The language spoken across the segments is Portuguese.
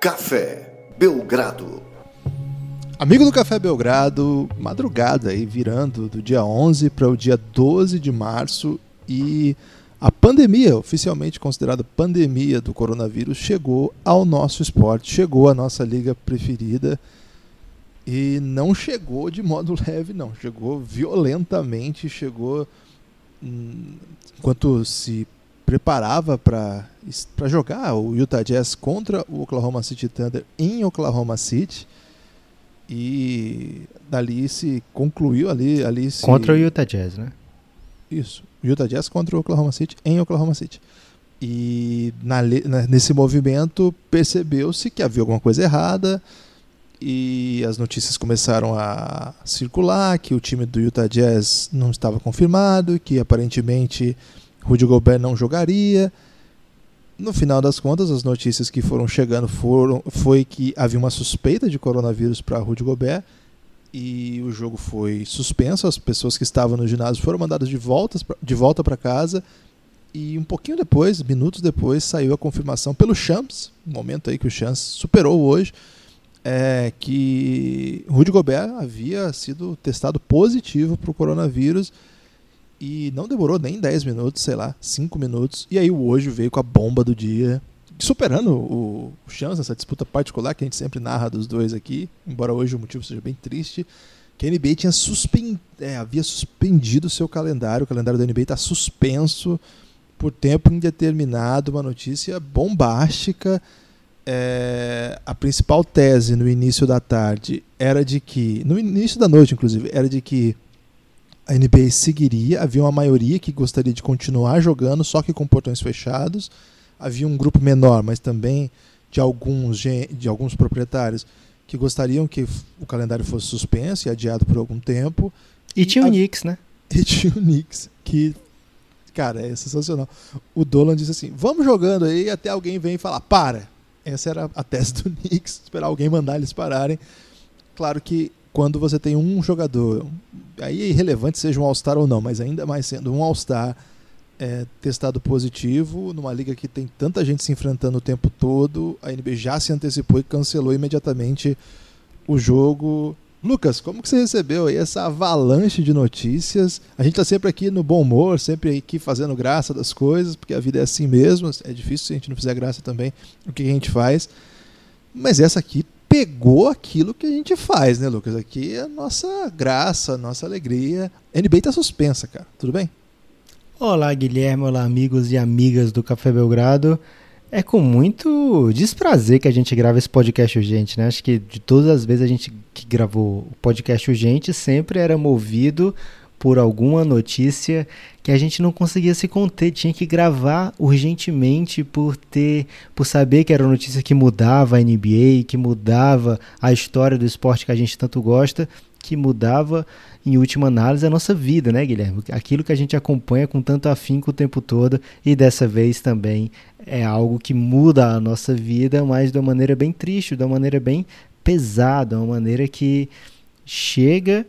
Café Belgrado. Amigo do Café Belgrado, madrugada aí virando do dia 11 para o dia 12 de março e a pandemia, oficialmente considerada pandemia do coronavírus, chegou ao nosso esporte, chegou à nossa liga preferida e não chegou de modo leve, não, chegou violentamente, chegou hum, enquanto se preparava para jogar o Utah Jazz contra o Oklahoma City Thunder em Oklahoma City e dali se concluiu ali ali se... contra o Utah Jazz, né? Isso, Utah Jazz contra o Oklahoma City em Oklahoma City. E na, nesse movimento percebeu-se que havia alguma coisa errada e as notícias começaram a circular que o time do Utah Jazz não estava confirmado, que aparentemente Rudy Gobert não jogaria. No final das contas, as notícias que foram chegando foram foi que havia uma suspeita de coronavírus para Rudy Gobert e o jogo foi suspenso. As pessoas que estavam no ginásio foram mandadas de volta de volta para casa. E um pouquinho depois, minutos depois, saiu a confirmação pelo Champs, um momento aí que o Champs superou hoje, é, que Rudy Gobert havia sido testado positivo para o coronavírus e não demorou nem 10 minutos, sei lá, 5 minutos. E aí o hoje veio com a bomba do dia, superando o, Chance nessa disputa particular que a gente sempre narra dos dois aqui, embora hoje o motivo seja bem triste. Que a NBA tinha suspend... É, havia suspendido o seu calendário, o calendário da NBA está suspenso por tempo indeterminado, uma notícia bombástica. É, a principal tese no início da tarde era de que, no início da noite, inclusive, era de que a NBA seguiria, havia uma maioria que gostaria de continuar jogando, só que com portões fechados. Havia um grupo menor, mas também de alguns, de alguns proprietários que gostariam que o calendário fosse suspenso e adiado por algum tempo. E tinha o Knicks, né? E tinha o Knicks, que, cara, é sensacional. O Dolan disse assim: vamos jogando aí até alguém vem e falar, para. Essa era a tese do Knicks, esperar alguém mandar eles pararem. Claro que quando você tem um jogador, aí é irrelevante seja um All-Star ou não, mas ainda mais sendo um All-Star é, testado positivo, numa liga que tem tanta gente se enfrentando o tempo todo, a NBA já se antecipou e cancelou imediatamente o jogo. Lucas, como que você recebeu aí essa avalanche de notícias? A gente está sempre aqui no bom humor, sempre aqui fazendo graça das coisas, porque a vida é assim mesmo, é difícil se a gente não fizer graça também o que a gente faz. Mas essa aqui pegou aquilo que a gente faz, né, Lucas? Aqui é a nossa graça, a nossa alegria. A NBA tá suspensa, cara. Tudo bem? Olá, Guilherme. Olá, amigos e amigas do Café Belgrado. É com muito desprazer que a gente grava esse podcast urgente, né? Acho que de todas as vezes a gente que gravou o podcast urgente sempre era movido por alguma notícia que a gente não conseguia se conter, tinha que gravar urgentemente por ter, por saber que era uma notícia que mudava a NBA, que mudava a história do esporte que a gente tanto gosta, que mudava em última análise a nossa vida, né, Guilherme? Aquilo que a gente acompanha com tanto afinco o tempo todo e dessa vez também é algo que muda a nossa vida, mas de uma maneira bem triste, de uma maneira bem pesada, uma maneira que chega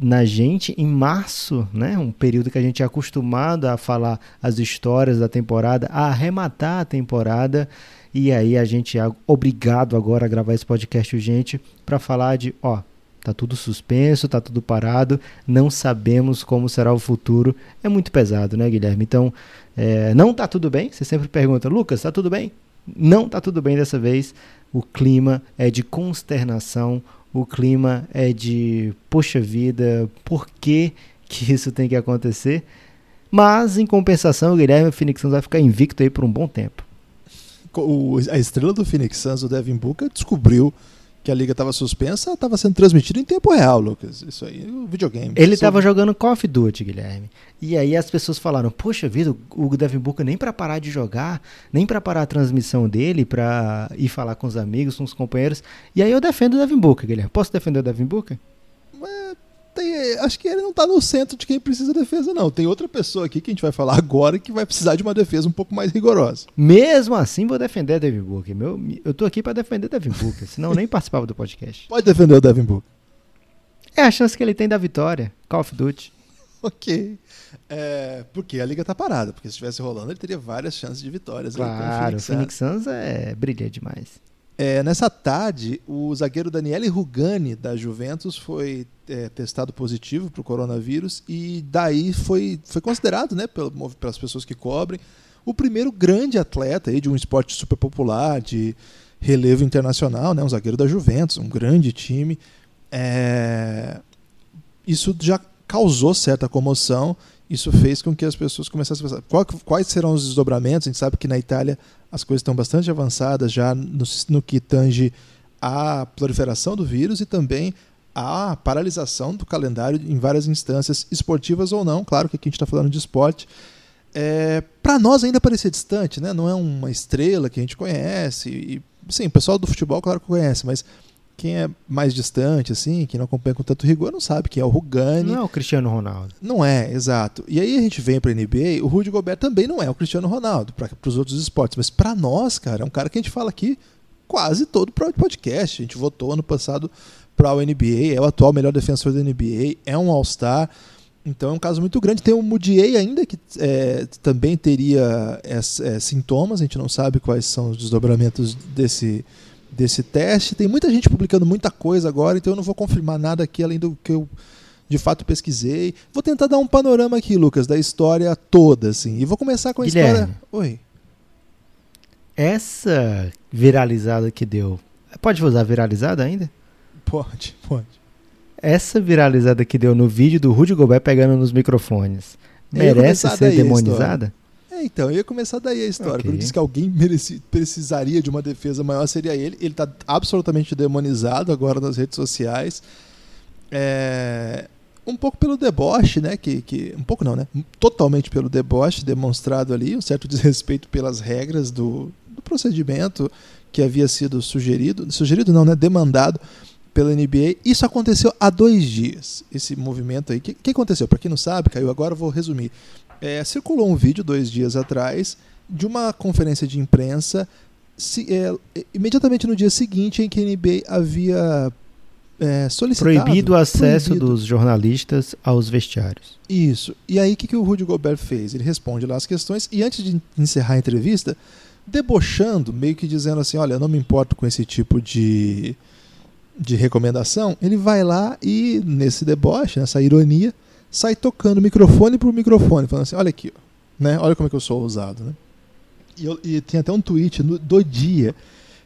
na gente em março, né? Um período que a gente é acostumado a falar as histórias da temporada, a arrematar a temporada. E aí a gente é obrigado agora a gravar esse podcast urgente para falar de, ó, tá tudo suspenso, tá tudo parado, não sabemos como será o futuro. É muito pesado, né, Guilherme? Então, é, não tá tudo bem. Você sempre pergunta, Lucas, tá tudo bem? Não tá tudo bem dessa vez. O clima é de consternação o clima é de, poxa vida, por que, que isso tem que acontecer? Mas, em compensação, o Guilherme Phoenix Suns vai ficar invicto aí por um bom tempo. O, a estrela do Phoenix Suns, o Devin Booker, descobriu que a liga estava suspensa, estava sendo transmitido em tempo real, Lucas. Isso aí, o videogame. Ele estava jogando Call of Duty, Guilherme. E aí as pessoas falaram: "Poxa vida, o Devin Booker nem para parar de jogar, nem para parar a transmissão dele, para ir falar com os amigos, com os companheiros". E aí eu defendo o Devin Booker, Guilherme. Posso defender o Devin Booker? Tem, acho que ele não está no centro de quem precisa de defesa, não. Tem outra pessoa aqui que a gente vai falar agora que vai precisar de uma defesa um pouco mais rigorosa. Mesmo assim, vou defender Devin Booker. Meu, eu tô aqui para defender Devin Booker, senão nem participava do podcast. Pode defender o Devin Booker. É a chance que ele tem da vitória. Call of Duty. ok. É, porque a liga tá parada, porque se estivesse rolando ele teria várias chances de vitórias. com Claro, o Phoenix Suns. Suns é brilha demais. É, nessa tarde, o zagueiro Daniele Rugani, da Juventus, foi é, testado positivo para o coronavírus e daí foi, foi considerado, né, pelas pessoas que cobrem, o primeiro grande atleta aí de um esporte super popular, de relevo internacional, né, um zagueiro da Juventus, um grande time. É, Isso já causou certa comoção, isso fez com que as pessoas começassem a pensar qual- quais serão os desdobramentos. A gente sabe que na Itália as coisas estão bastante avançadas já no, no que tange a proliferação do vírus e também a paralisação do calendário em várias instâncias, esportivas ou não. Claro que aqui a gente está falando de esporte. É, para nós ainda parecia distante, né? não é uma estrela que a gente conhece. E, sim, o pessoal do futebol, claro que conhece, mas quem é mais distante, assim, quem não acompanha com tanto rigor, não sabe quem é o Rugani. Não é o Cristiano Ronaldo. Não é, exato. E aí a gente vem pra NBA, o Rudy Gobert também não é o Cristiano Ronaldo para os outros esportes, mas para nós, cara, é um cara que a gente fala aqui quase todo pro podcast. A gente votou ano passado para o NBA, é o atual melhor defensor da NBA, é um All-Star. Então é um caso muito grande. Tem o Mudiay ainda, que é, também teria é, é, sintomas, a gente não sabe quais são os desdobramentos desse, desse teste. Tem muita gente publicando muita coisa agora, então eu não vou confirmar nada aqui além do que eu de fato pesquisei. Vou tentar dar um panorama aqui, Lucas, da história toda, assim. E vou começar com a Guilherme. história. Oi. Essa viralizada que deu. Pode usar viralizada ainda? Pode, pode. Essa viralizada que deu no vídeo do Rudy Gobert pegando nos microfones. Merece ser demonizada? É, então, eu ia começar daí a história. Ok. Quando disse que alguém mereci- precisaria de uma defesa maior, seria ele. Ele está absolutamente demonizado agora nas redes sociais. É, Um pouco pelo deboche, né? Que, que, um pouco não, né? Totalmente pelo deboche demonstrado ali, um certo desrespeito pelas regras do, do procedimento que havia sido sugerido. Sugerido não, né? Demandado pela NBA. Isso aconteceu há dois dias, esse movimento aí. O que, que aconteceu? Para quem não sabe, caiu agora, eu vou resumir. É, circulou um vídeo dois dias atrás de uma conferência de imprensa se- é, imediatamente no dia seguinte em que a NBA havia é, solicitado Proibido o acesso proibido. dos jornalistas aos vestiários. Isso. E aí o que, que o Rudy Gobert fez? Ele responde lá as questões e antes de encerrar a entrevista, debochando, meio que dizendo assim, olha, eu não me importo com esse tipo de, de recomendação, ele vai lá e, nesse deboche, nessa ironia, sai tocando microfone por microfone, falando assim, olha aqui, ó, né? olha como é que eu sou ousado. Né? E, eu- e tem até um tweet no- do dia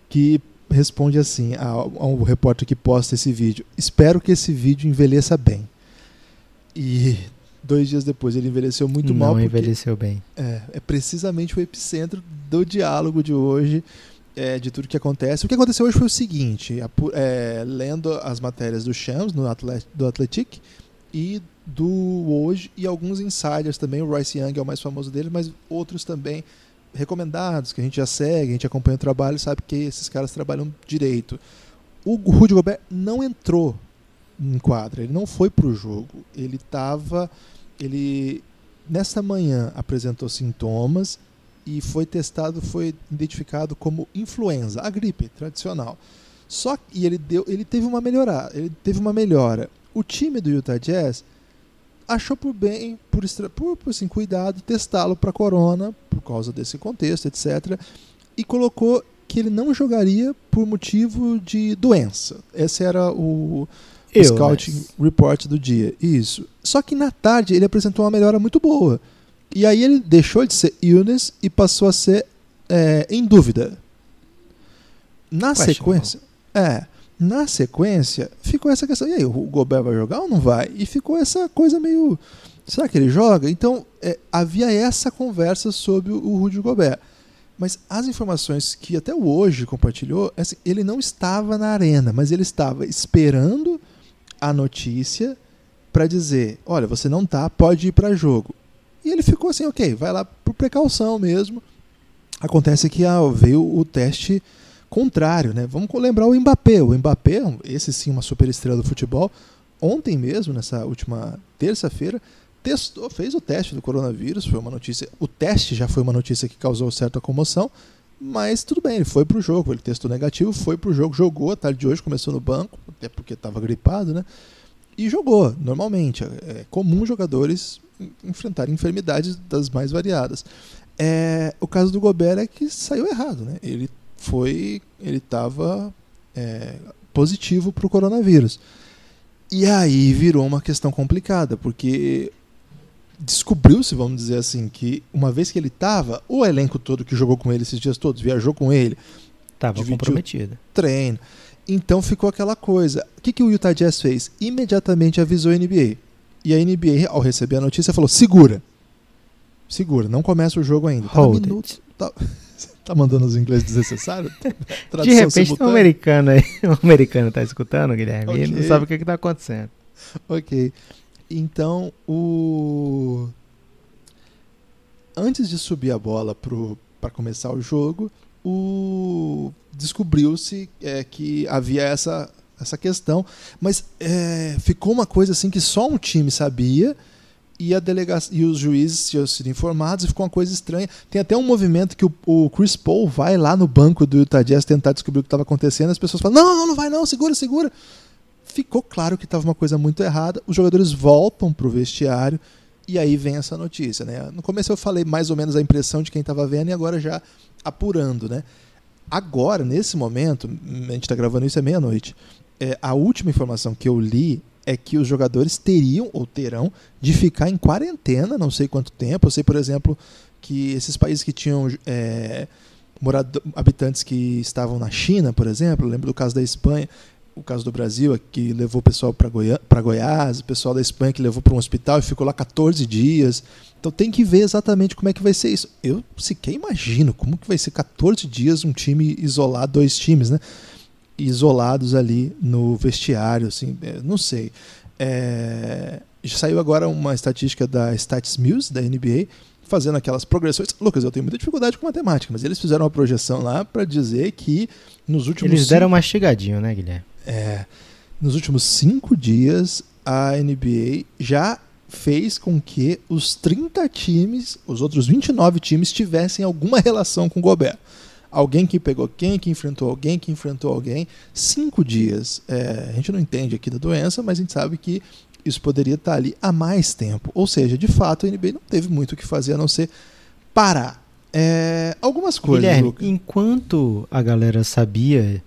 que responde assim ao, ao repórter que posta esse vídeo. Espero que esse vídeo envelheça bem. E dois dias depois ele envelheceu muito Não mal porque envelheceu bem. é, é precisamente o epicentro do diálogo de hoje, é, de tudo que acontece. O que aconteceu hoje foi o seguinte: é, lendo as matérias do Shams, no Atlet, do Athletic, e do Hoje, e alguns insiders também. O Royce Young é o mais famoso deles, mas outros também recomendados, que a gente já segue, a gente acompanha o trabalho, sabe que esses caras trabalham direito. O Rudy Gobert não entrou em quadra, ele não foi pro jogo. Ele estava. Ele nessa manhã apresentou sintomas e foi testado, foi identificado como influenza, a gripe tradicional. Só que e ele deu, ele teve uma melhora, ele teve uma melhora. O time do Utah Jazz achou por bem, por, por, por assim, cuidado, testá-lo para corona por causa desse contexto, etc. E colocou que ele não jogaria por motivo de doença. Esse era o, o Eu, scouting mas- report do dia. Isso. Só que na tarde ele apresentou uma melhora muito boa. E aí ele deixou de ser illness e passou a ser é, em dúvida. Na Questionable. sequência. É. Na sequência, ficou essa questão. E aí, o Gobert vai jogar ou não vai? E ficou essa coisa meio. Será que ele joga? Então, é, havia essa conversa sobre o, Rudy Gobert. Mas as informações que até hoje compartilhou, é assim, ele não estava na arena, mas ele estava esperando a notícia para dizer: olha, você não tá, pode ir para jogo. E ele ficou assim, ok, vai lá por precaução mesmo. Acontece que ah, veio o teste contrário, né? Vamos lembrar o Mbappé. O Mbappé, esse sim, uma super estrela do futebol, ontem mesmo, nessa última terça-feira, testou, fez o teste do coronavírus, foi uma notícia. O teste já foi uma notícia que causou certa comoção, mas tudo bem, ele foi pro jogo, ele testou negativo, foi pro jogo, jogou a tarde de hoje, começou no banco, até porque estava gripado, né? e jogou normalmente. É comum jogadores enfrentarem enfermidades das mais variadas. É, o caso do Gobert é que saiu errado, né? Ele foi, ele estava é, positivo para o coronavírus. E aí virou uma questão complicada, porque descobriu-se, vamos dizer assim, que uma vez que ele estava, o elenco todo que jogou com ele esses dias todos, viajou com ele, estava comprometido. Treino. Então ficou aquela coisa. O que, que o Utah Jazz fez? Imediatamente avisou a NBA. E a NBA, ao receber a notícia, falou: segura. Segura, não começa o jogo ainda. Tá Hold minuto, tá, tá, mandando os ingleses desnecessários? De repente um americano aí, um americano tá escutando, Guilherme, okay. e não sabe o que, que tá acontecendo. Ok. Então, o. Antes de subir a bola para começar o jogo, o descobriu-se é, que havia essa, essa questão, mas é, ficou uma coisa assim que só um time sabia e a delegacia e os juízes tinham sido informados e ficou uma coisa estranha. Tem até um movimento que o, o Chris Paul vai lá no banco do Utah Jazz tentar descobrir o que estava acontecendo, as pessoas falam: "Não, não, não vai não, segura, segura". Ficou claro que estava uma coisa muito errada. Os jogadores voltam pro vestiário e aí vem essa notícia, né? No começo eu falei mais ou menos a impressão de quem estava vendo e agora já apurando, né? Agora, nesse momento, a gente está gravando isso à meia-noite. É, a última informação que eu li é que os jogadores teriam ou terão de ficar em quarentena, não sei quanto tempo. Eu sei, por exemplo, que esses países que tinham é, morado, habitantes que estavam na China, por exemplo, lembro do caso da Espanha, o caso do Brasil, que levou o pessoal para Goi Goiás, o pessoal da Espanha que levou para um hospital e ficou lá 14 dias. Então tem que ver exatamente como é que vai ser isso. Eu sequer imagino como que vai ser 14 dias um time isolado, dois times, né? Isolados ali no vestiário, assim, é, não sei. É... Saiu agora uma estatística da Stats Muse, da NBA, fazendo aquelas progressões. Lucas, eu tenho muita dificuldade com matemática, mas eles fizeram uma projeção lá para dizer que nos últimos. Eles deram cinco... mastigadinho, né, Guilherme? É. Nos últimos cinco dias, a NBA já fez com que os 30 times, os outros 29 times, tivessem alguma relação com o Gobert. Alguém que pegou quem, que enfrentou alguém, que enfrentou alguém. Cinco dias. É, a gente não entende aqui da doença, mas a gente sabe que isso poderia estar ali há mais tempo. Ou seja, de fato, a NBA não teve muito o que fazer a não ser parar. É, algumas coisas. Guilherme, enquanto a galera sabia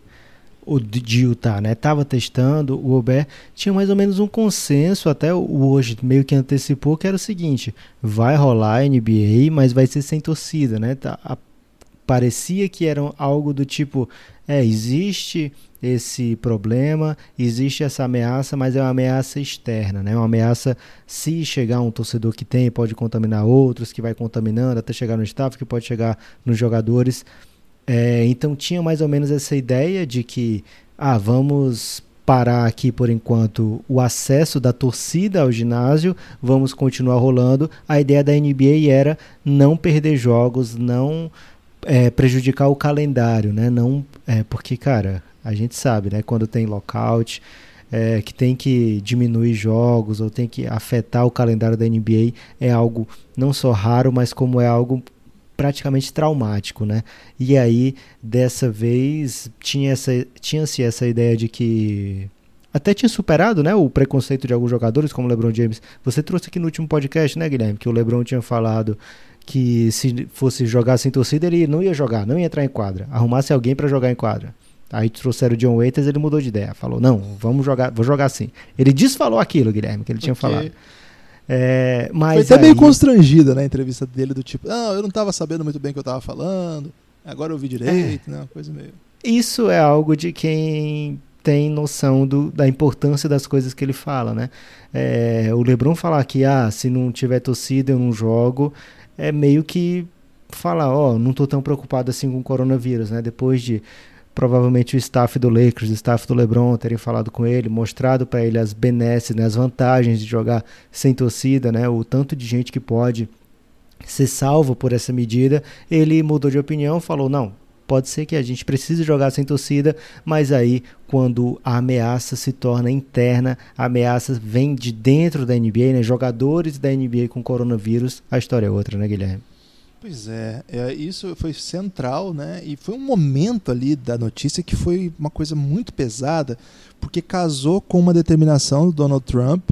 o de Utah, né? Tava testando, o Gobert tinha mais ou menos um consenso, até o hoje meio que antecipou, que era o seguinte: vai rolar NBA, mas vai ser sem torcida, né? Tá, a, parecia que era algo do tipo: é, existe esse problema, existe essa ameaça, mas é uma ameaça externa, né? Uma ameaça se chegar um torcedor que tem, pode contaminar outros, que vai contaminando até chegar no staff, que pode chegar nos jogadores. É, então tinha mais ou menos essa ideia de que, ah, vamos parar aqui por enquanto o acesso da torcida ao ginásio, vamos continuar rolando. A ideia da NBA era não perder jogos, não é, prejudicar o calendário, né? Não, é, porque, cara, a gente sabe, né? Quando tem lockout, é, que tem que diminuir jogos ou tem que afetar o calendário da NBA, é algo não só raro, mas como é algo praticamente traumático, né? E aí, dessa vez, tinha essa, tinha-se essa ideia de que até tinha superado, né, o preconceito de alguns jogadores, como o LeBron James. Você trouxe aqui no último podcast, né, Guilherme, que o LeBron tinha falado que se fosse jogar sem torcida, ele não ia jogar, não ia entrar em quadra. Arrumasse alguém para jogar em quadra. Aí trouxeram o John Waiters, ele mudou de ideia. Falou, não, vamos jogar, vou jogar assim. Ele desfalou aquilo, Guilherme, que ele tinha okay. falado. É, mas Foi até aí... meio constrangida na né, entrevista dele, do tipo, não, eu não estava sabendo muito bem o que eu estava falando, agora eu ouvi direito, é. né? Uma coisa meio. Isso é algo de quem tem noção do, da importância das coisas que ele fala, né? É, o LeBron falar que, ah, se não tiver torcida eu não jogo, é meio que falar, ó, oh, não estou tão preocupado assim com o coronavírus, né? Depois de provavelmente o staff do Lakers, o staff do LeBron terem falado com ele, mostrado para ele as benesses, né, as vantagens de jogar sem torcida, né, o tanto de gente que pode ser salvo por essa medida, ele mudou de opinião, falou não, pode ser que a gente precise jogar sem torcida, mas aí quando a ameaça se torna interna, a ameaça vem de dentro da NBA, né, jogadores da NBA com coronavírus, a história é outra, né, Guilherme? Pois é, é, isso foi central, né? E foi um momento ali da notícia que foi uma coisa muito pesada, porque casou com uma determinação do Donald Trump.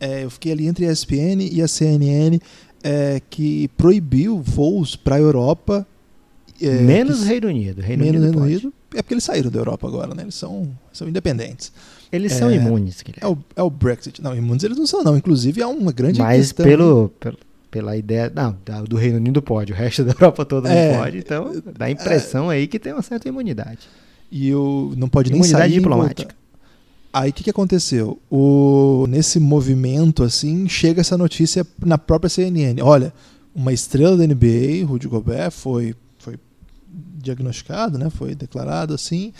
É, eu fiquei ali entre a ESPN e a CNN, é, que proibiu voos para a Europa. É, Menos que- Reino Unido. Reino menos Unido, Reino. Unido. É porque eles saíram da Europa agora, né? Eles são, são independentes. Eles são É, imunes, É o, é o Brexit. Não, imunes eles não são, não. Inclusive, há uma grande Mas questão. pelo, pelo- pela ideia. Não, do Reino Unido pode, o resto da Europa toda É, não pode. Então, dá a impressão aí que tem uma certa imunidade. E o, não pode nem Imunidade sair diplomática. Aí o que, que aconteceu? O, nesse movimento, assim, chega essa notícia na própria CNN. Olha, uma estrela da NBA, Rudy Gobert, foi diagnosticado, né? foi declarado assim.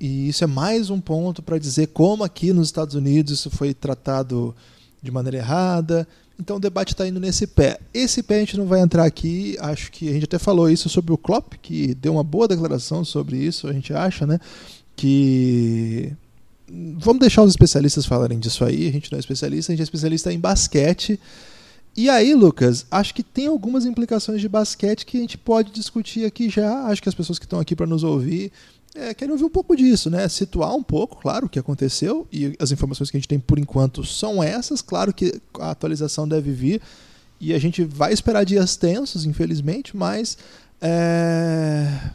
E isso é mais um ponto para dizer como aqui nos Estados Unidos isso foi tratado de maneira errada. Então o debate está indo nesse pé. Esse pé a gente não vai entrar aqui. Acho que a gente até falou isso sobre o Klopp, que deu uma boa declaração sobre isso, a gente acha, né? Que vamos deixar os especialistas falarem disso aí. A gente não é especialista, a gente é especialista em basquete. E aí, Lucas, acho que tem algumas implicações de basquete que a gente pode discutir aqui já. Acho que as pessoas que estão aqui para nos ouvir é, querem ouvir um pouco disso, né? Situar um pouco, claro, o que aconteceu e as informações que a gente tem por enquanto são essas. Claro que a atualização deve vir e a gente vai esperar dias tensos, infelizmente, mas é,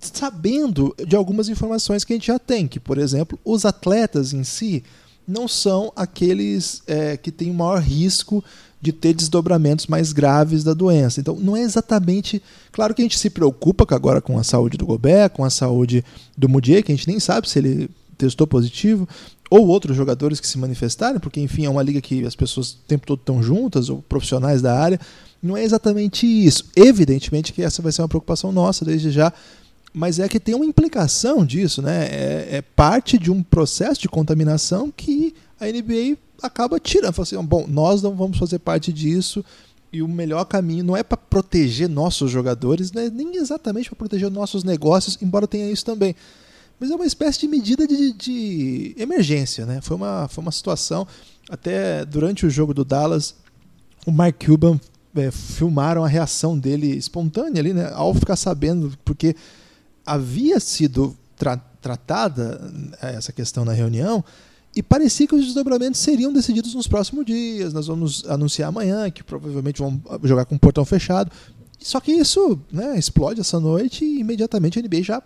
sabendo de algumas informações que a gente já tem, que, por exemplo, os atletas em si não são aqueles é, que têm maior risco de ter desdobramentos mais graves da doença. Então, não é exatamente. Claro que a gente se preocupa agora com a saúde do Gobert, com a saúde do Mudier, que a gente nem sabe se ele testou positivo, ou outros jogadores que se manifestaram, porque, enfim, é uma liga que as pessoas o tempo todo estão juntas, ou profissionais da área. Não é exatamente isso. Evidentemente que essa vai ser uma preocupação nossa desde já, mas é que tem uma implicação disso, né? É, é parte de um processo de contaminação que a NBA acaba tirando. Fala assim, bom, nós não vamos fazer parte disso e o melhor caminho não é para proteger nossos jogadores, né? nem exatamente para proteger nossos negócios, embora tenha isso também. Mas é uma espécie de medida de, de emergência, né? Foi uma, foi uma situação. Até durante o jogo do Dallas, o Mark Cuban é, filmaram a reação dele espontânea ali, né? Ao ficar sabendo, porque havia sido tra tratada eh, essa questão na reunião e parecia que os desdobramentos seriam decididos nos próximos dias. Nós vamos anunciar amanhã que provavelmente vão jogar com o portão fechado. Só que isso né, explode essa noite e imediatamente a NBA já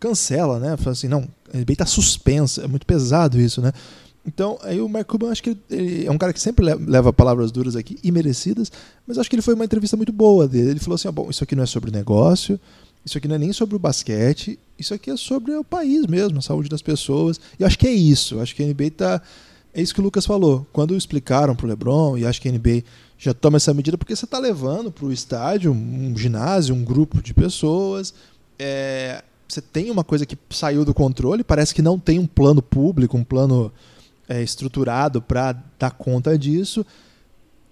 cancela, né? Fala assim, não, a NBA está suspensa. É muito pesado isso, né? Então, aí o Mark Cuban, acho que ele, é um cara que sempre le- leva palavras duras aqui e merecidas, mas acho que ele foi uma entrevista muito boa dele. Ele falou assim: ah, bom, isso aqui não é sobre negócio, isso aqui não é nem sobre o basquete, isso aqui é sobre o país mesmo, a saúde das pessoas. E acho que é isso. Acho que a NBA tá. É isso que o Lucas falou. Quando explicaram pro LeBron, e acho que a NBA já toma essa medida, porque você está levando para o estádio um ginásio, um grupo de pessoas. É, você tem uma coisa que saiu do controle, parece que não tem um plano público, um plano é, estruturado para dar conta disso.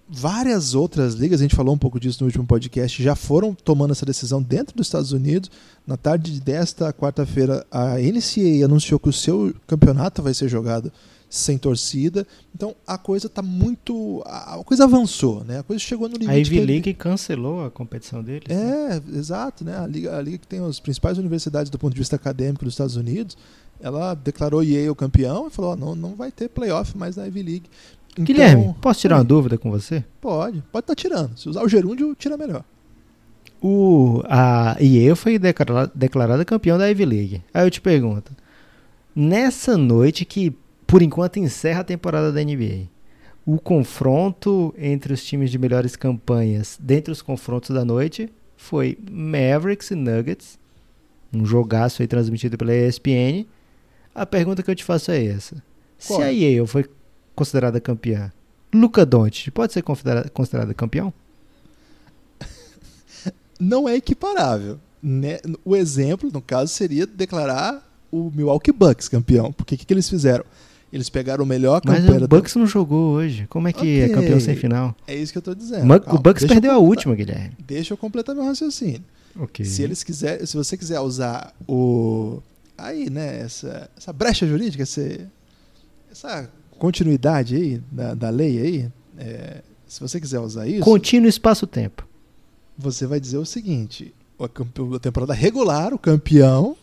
Várias outras ligas, a gente falou um pouco disso no último podcast, já foram tomando essa decisão dentro dos Estados Unidos. Na tarde desta quarta-feira, a NCAA anunciou que o seu campeonato vai ser jogado sem torcida. Então a coisa está muito. A coisa avançou, né? A coisa chegou no limite. A Ivy League cancelou a competição deles. né? é, exato, né? A liga, a liga que tem as principais universidades do ponto de vista acadêmico dos Estados Unidos, ela declarou Yale campeão e falou: não, não vai ter playoff mais na Ivy League. Então, Guilherme, posso tirar uma dúvida com você? Pode, pode estar tirando. Se usar o gerúndio, tira melhor. O, a Yale foi declara- declarada campeão da Ivy League. Aí eu te pergunto, nessa noite que por enquanto encerra a temporada da NBA, o confronto entre os times de melhores campanhas, dentre os confrontos da noite, foi Mavericks e Nuggets, um jogaço aí transmitido pela ESPN. A pergunta que eu te faço é essa: Qual? se a Yale foi considerada campeã, Luca Doncic pode ser considerada, considerada campeão? Não é equiparável. Né? O exemplo, no caso, seria declarar o Milwaukee Bucks campeão. Porque o que, que eles fizeram? Eles pegaram o melhor Mas campanha o da- Bucks não jogou hoje. Como é que é Ok. campeão sem final? É isso que eu estou dizendo. Mu- Calma, o Bucks perdeu a última, Guilherme. Deixa eu completar meu raciocínio. Ok. Se eles quiser, se você quiser usar o aí, né, essa, essa brecha jurídica, esse, essa continuidade aí da, da lei aí, é, se você quiser usar isso, Contínuo espaço-tempo. você vai dizer o seguinte: a, temporada regular, o campeão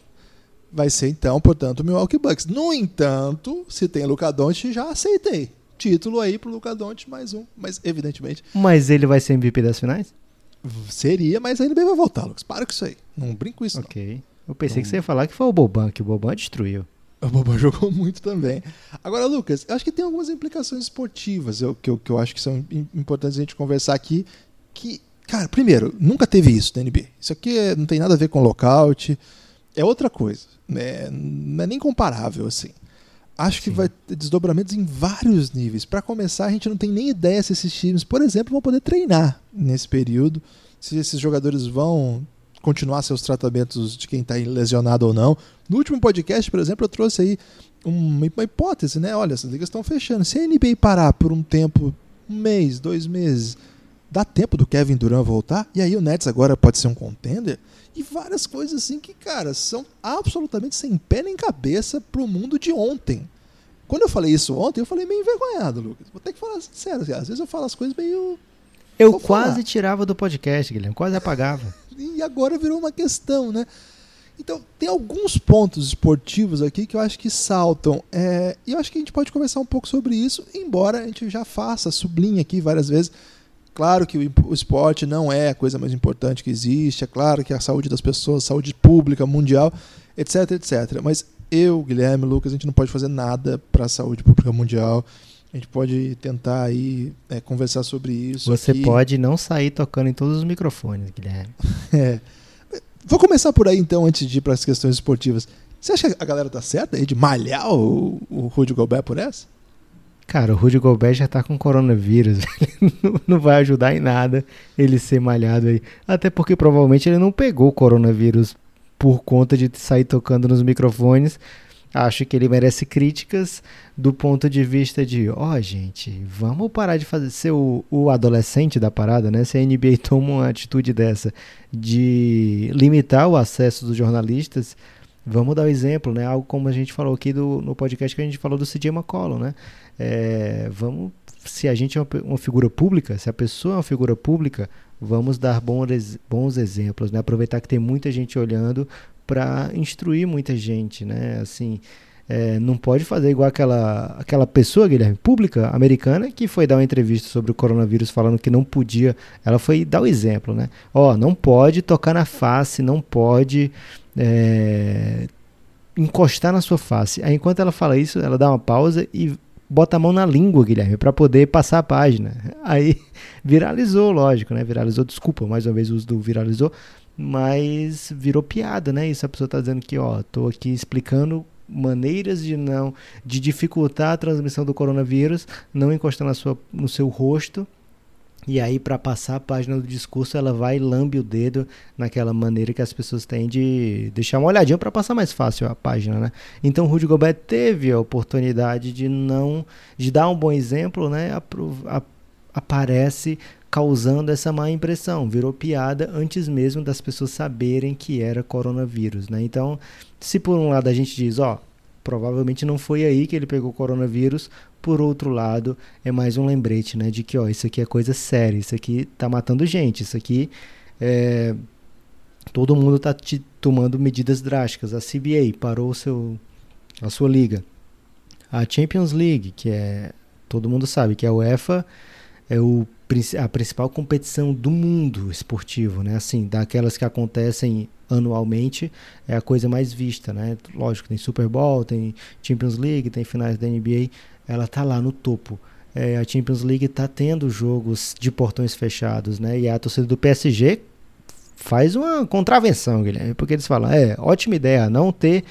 vai ser então, portanto, o Milwaukee Bucks. No entanto, se tem Luca Doncic, já aceitei. Título aí pro Luca Doncic, mais um, mas evidentemente. Mas ele vai ser MVP das finais? Seria, mas ainda bem vai voltar, Lucas. Para com isso aí. Não brinco isso, Ok. Não. Eu pensei não. que você ia falar que foi o Boban, que o Boban destruiu. O Boban jogou muito também. Agora, Lucas, eu acho que tem algumas implicações esportivas eu, que, eu, que eu acho que são importantes a gente conversar aqui. Que, cara, primeiro, nunca teve isso na NBA. Isso aqui é, não tem nada a ver com lockout. É outra coisa. Né? Não é nem comparável, assim. Acho Sim. que vai ter desdobramentos em vários níveis. Para começar, a gente não tem nem ideia se esses times, por exemplo, vão poder treinar nesse período, se esses jogadores vão continuar seus tratamentos de quem está lesionado ou não. No último podcast, por exemplo, eu trouxe aí uma, hipótese, né? Olha, essas ligas estão fechando. Se a NBA parar por um tempo, um mês, dois meses, dá tempo do Kevin Durant voltar? E aí o Nets agora pode ser um contender? E várias coisas assim que, cara, são absolutamente sem pé nem cabeça pro mundo de ontem. Quando eu falei isso ontem, eu falei meio envergonhado, Lucas. Vou ter que falar sério. Às vezes eu falo as coisas meio. Eu quase tirava do podcast, Guilherme. Quase apagava. e agora virou uma questão, né? Então, tem alguns pontos esportivos aqui que eu acho que saltam. É, e eu acho que a gente pode conversar um pouco sobre isso, embora a gente já faça, sublinhe aqui várias vezes Claro que o esporte não é a coisa mais importante que existe, é claro que a saúde das pessoas, saúde pública, mundial, etc, etc. Mas eu, Guilherme, Lucas, a gente não pode fazer nada para a saúde pública mundial. A gente pode tentar aí é, conversar sobre isso. Você aqui. pode não sair tocando em todos os microfones, Guilherme. é. Vou começar por aí então, antes de ir para as questões esportivas. Você acha que a galera tá certa aí de malhar o, o Rudy Gobert por essa? Cara, o Rudy Gobert já tá com coronavírus, não, não vai ajudar em nada ele ser malhado aí. Até porque provavelmente ele não pegou o coronavírus por conta de sair tocando nos microfones. Acho que ele merece críticas do ponto de vista de, ó, oh, gente, vamos parar de fazer ser o, o adolescente da parada, né? Se a NBA toma uma atitude dessa de limitar o acesso dos jornalistas, vamos dar o um exemplo, né? Algo como a gente falou aqui do, no podcast que a gente falou do CJ McCollum, né? é, vamos, se a gente é uma, uma, figura pública, se a pessoa é uma figura pública, vamos dar bons, bons exemplos, né? Aproveitar que tem muita gente olhando para instruir muita gente, né? Assim, é, não pode fazer igual aquela, aquela pessoa, Guilherme, pública americana, que foi dar uma entrevista sobre o coronavírus falando que não podia. Ela foi dar o exemplo, né? Ó, não pode tocar na face, não pode é, encostar na sua face. Aí, enquanto ela fala isso, ela dá uma pausa e bota a mão na língua, Guilherme, para poder passar a página. Aí viralizou, lógico, né? Viralizou, desculpa, mais uma vez o uso do viralizou, mas virou piada, né? Isso a pessoa tá dizendo que, ó, tô aqui explicando maneiras de não de dificultar a transmissão do coronavírus, não encostar na sua, no seu rosto e aí, para passar a página do discurso, ela vai e lambe o dedo naquela maneira que as pessoas têm de deixar uma olhadinha para passar mais fácil a página, né? Então, Rudy Gobert teve a oportunidade de não, de dar um bom exemplo, né? aparece causando essa má impressão, virou piada antes mesmo das pessoas saberem que era coronavírus, né? Então, se por um lado a gente diz, ó, provavelmente não foi aí que ele pegou coronavírus, por outro lado, é mais um lembrete, né, de que, ó, isso aqui é coisa séria, isso aqui tá matando gente, isso aqui é, todo mundo tá tomando medidas drásticas. A CBA parou seu, a sua liga. A Champions League, que é todo mundo sabe que a UEFA é o, a principal competição do mundo esportivo, né? Assim, daquelas que acontecem anualmente, é a coisa mais vista, né? Lógico, tem Super Bowl, tem Champions League, tem finais da NBA, ela tá lá no topo. É, a Champions League está tendo jogos de portões fechados, né? E a torcida do PSG faz uma contravenção, Guilherme, porque eles falam, é ótima ideia não ter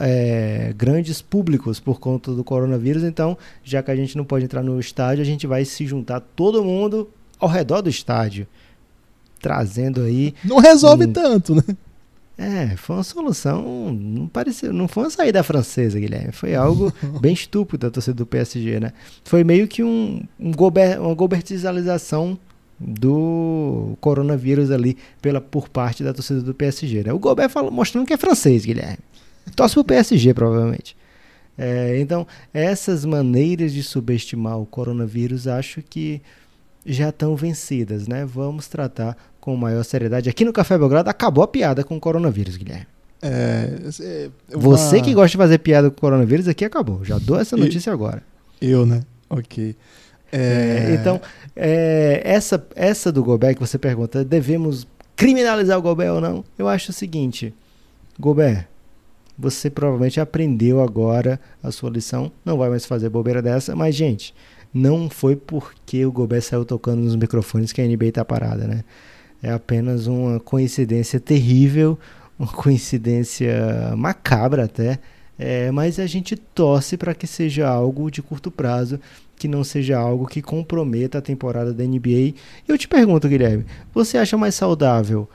é, grandes públicos por conta do coronavírus, então já que a gente não pode entrar no estádio, a gente vai se juntar todo mundo ao redor do estádio, trazendo aí. Não resolve um, tanto, né? É, foi uma solução, não pareceu, não foi uma saída francesa, Guilherme, foi algo bem estúpido da torcida do PSG, né? Foi meio que um, um gober, uma gobertização do coronavírus ali pela, por parte da torcida do PSG, né? O Gobert falou, mostrando que é francês, Guilherme. Torce pro PSG, provavelmente. É, então, essas maneiras de subestimar o coronavírus, acho que já estão vencidas, né? Vamos tratar com maior seriedade. Aqui no Café Belgrado acabou a piada com o coronavírus, Guilherme. É, é uma- Você que gosta de fazer piada com o coronavírus, aqui acabou. Já dou essa notícia agora. Eu, né? Ok. É, então, é, essa, essa do Gobert que você pergunta, devemos criminalizar o Gobert ou não? Eu acho o seguinte, Gobert, você provavelmente aprendeu agora a sua lição, não vai mais fazer bobeira dessa, mas, gente, não foi porque o Gobert saiu tocando nos microfones que a NBA tá parada, né? É apenas uma coincidência terrível, uma coincidência macabra até, é, mas a gente torce para que seja algo de curto prazo, que não seja algo que comprometa a temporada da NBA. Eu te pergunto, Guilherme, você acha mais saudável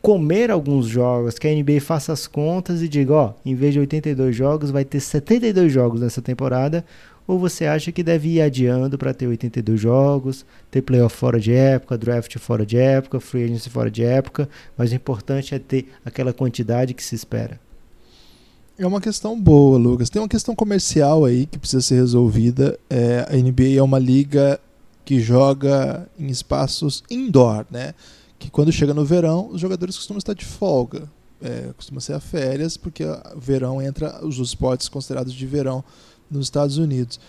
comer alguns jogos, que a NBA faça as contas e diga, ó, em vez de 82 jogos, vai ter 72 jogos nessa temporada? Ou você acha que deve ir adiando para ter 82 jogos, ter playoff fora de época, draft fora de época, free agency fora de época, mas o importante é ter aquela quantidade que se espera? É uma questão boa, Lucas. Tem uma questão comercial aí que precisa ser resolvida. É, a NBA é uma liga que joga em espaços indoor, né? Que quando chega no verão, os jogadores costumam estar de folga. É, costuma ser a férias, porque o verão entra os esportes considerados de verão nos Estados Unidos.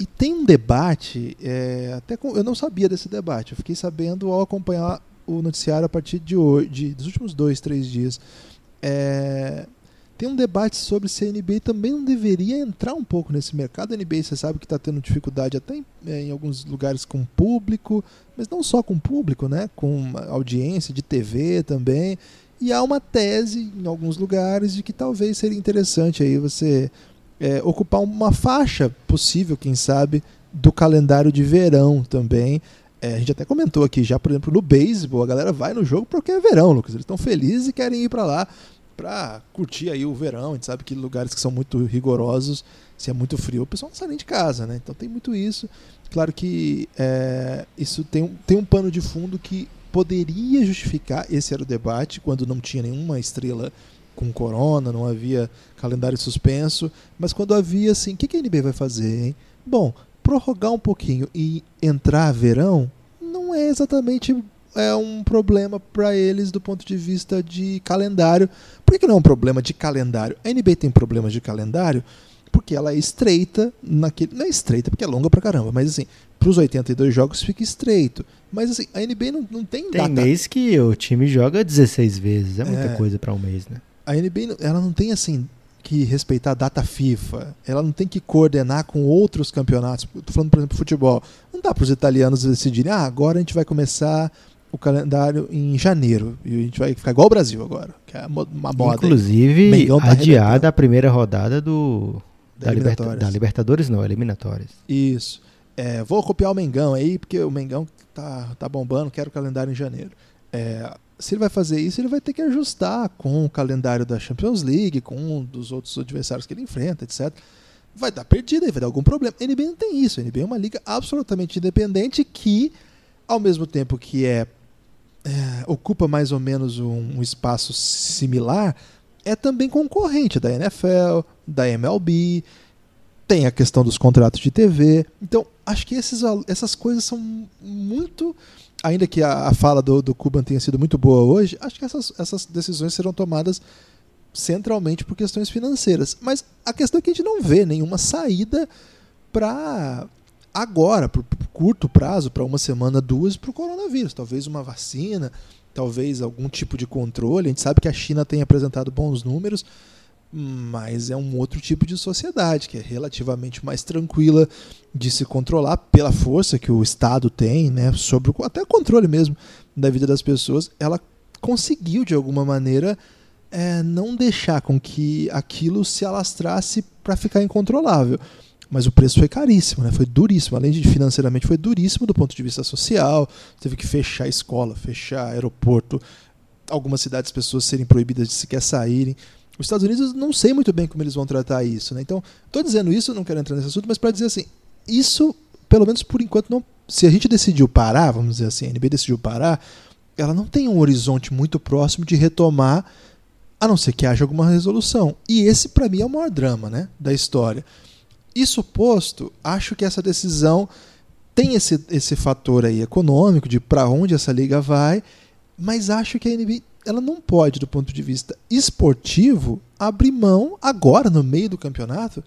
E tem um debate, é, até com, eu não sabia desse debate, eu fiquei sabendo ao acompanhar o noticiário a partir de hoje, de, dos últimos dois, três dias. É, tem um debate sobre se a NBA também não deveria entrar um pouco nesse mercado. A NBA, você sabe que está tendo dificuldade até em, é, em, alguns lugares com público, mas não só com público, né? com audiência de TV também. E há uma tese em alguns lugares de que talvez seria interessante aí você é, ocupar uma faixa possível, quem sabe, do calendário de verão também. É, a gente até comentou aqui já, por exemplo, no beisebol, a galera vai no jogo porque é verão, Lucas. Eles estão felizes e querem ir para lá para curtir aí o verão. A gente sabe que lugares que são muito rigorosos, se é muito frio, o pessoal não sai nem de casa, né? Então tem muito isso. Claro que é, isso tem, um- tem um pano de fundo que poderia justificar, esse era o debate, quando não tinha nenhuma estrela com corona, não havia calendário suspenso, mas quando havia assim, o que que a NBA vai fazer, hein? Bom, prorrogar um pouquinho e entrar verão não é exatamente é um problema para eles do ponto de vista de calendário. Por que, que não é um problema de calendário? A NBA tem problemas de calendário porque ela é estreita naquele. Não é estreita porque é longa pra caramba, mas assim, pros 82 jogos fica estreito. Mas assim, a NBA não, não tem, Tem data. mês que o time joga 16 vezes, é muita É. coisa para um mês, né? A NBA não- ela não tem assim que respeitar a data FIFA. Ela não tem que coordenar com outros campeonatos. Tô falando, por exemplo, futebol. Não dá para os italianos decidirem, ah, agora a gente vai começar o calendário em janeiro e a gente vai ficar igual o Brasil agora, que é uma moda. Inclusive, tá adiada a primeira rodada do Da da, Liberta- Eliminatórias. da Libertadores, não, eliminatórias. Isso. É, vou copiar o Mengão aí, porque o Mengão tá, tá bombando, quero o calendário em janeiro. É, se ele vai fazer isso, ele vai ter que ajustar com o calendário da Champions League, com um dos outros adversários que ele enfrenta, etc. Vai dar perdida aí, vai dar algum problema. A NBA não tem isso. A NBA é uma liga absolutamente independente que, ao mesmo tempo que é, é, ocupa mais ou menos um, um espaço similar, é também concorrente da NFL, da MLB, tem a questão dos contratos de TV. Então, acho que esses, essas coisas são muito. Ainda que a, a fala do, do Cuban tenha sido muito boa hoje, acho que essas, essas decisões serão tomadas centralmente por questões financeiras. Mas a questão é que a gente não vê nenhuma saída para agora, por curto prazo, para uma semana, duas, para o coronavírus. Talvez uma vacina, talvez algum tipo de controle. A gente sabe que a China tem apresentado bons números, mas é um outro tipo de sociedade que é relativamente mais tranquila de se controlar pela força que o Estado tem, né, sobre o, até o controle mesmo da vida das pessoas. Ela conseguiu de alguma maneira é, não deixar com que aquilo se alastrasse para ficar incontrolável. Mas o preço foi caríssimo, né? foi duríssimo. Além de financeiramente, foi duríssimo do ponto de vista social. Teve que fechar escola, fechar aeroporto, algumas cidades, pessoas serem proibidas de sequer saírem. Os Estados Unidos, não sei muito bem como eles vão tratar isso. Né? Então, estou dizendo isso, não quero entrar nesse assunto, mas para dizer assim: isso, pelo menos por enquanto, não. Se a gente decidiu parar, vamos dizer assim, a NBA decidiu parar, ela não tem um horizonte muito próximo de retomar, a não ser que haja alguma resolução. E esse, para mim, é o maior drama né, da história. Isso posto, acho que essa decisão tem esse, esse fator aí econômico de para onde essa liga vai mas acho que a NBA ela não pode, do ponto de vista esportivo, abrir mão agora, no meio do campeonato,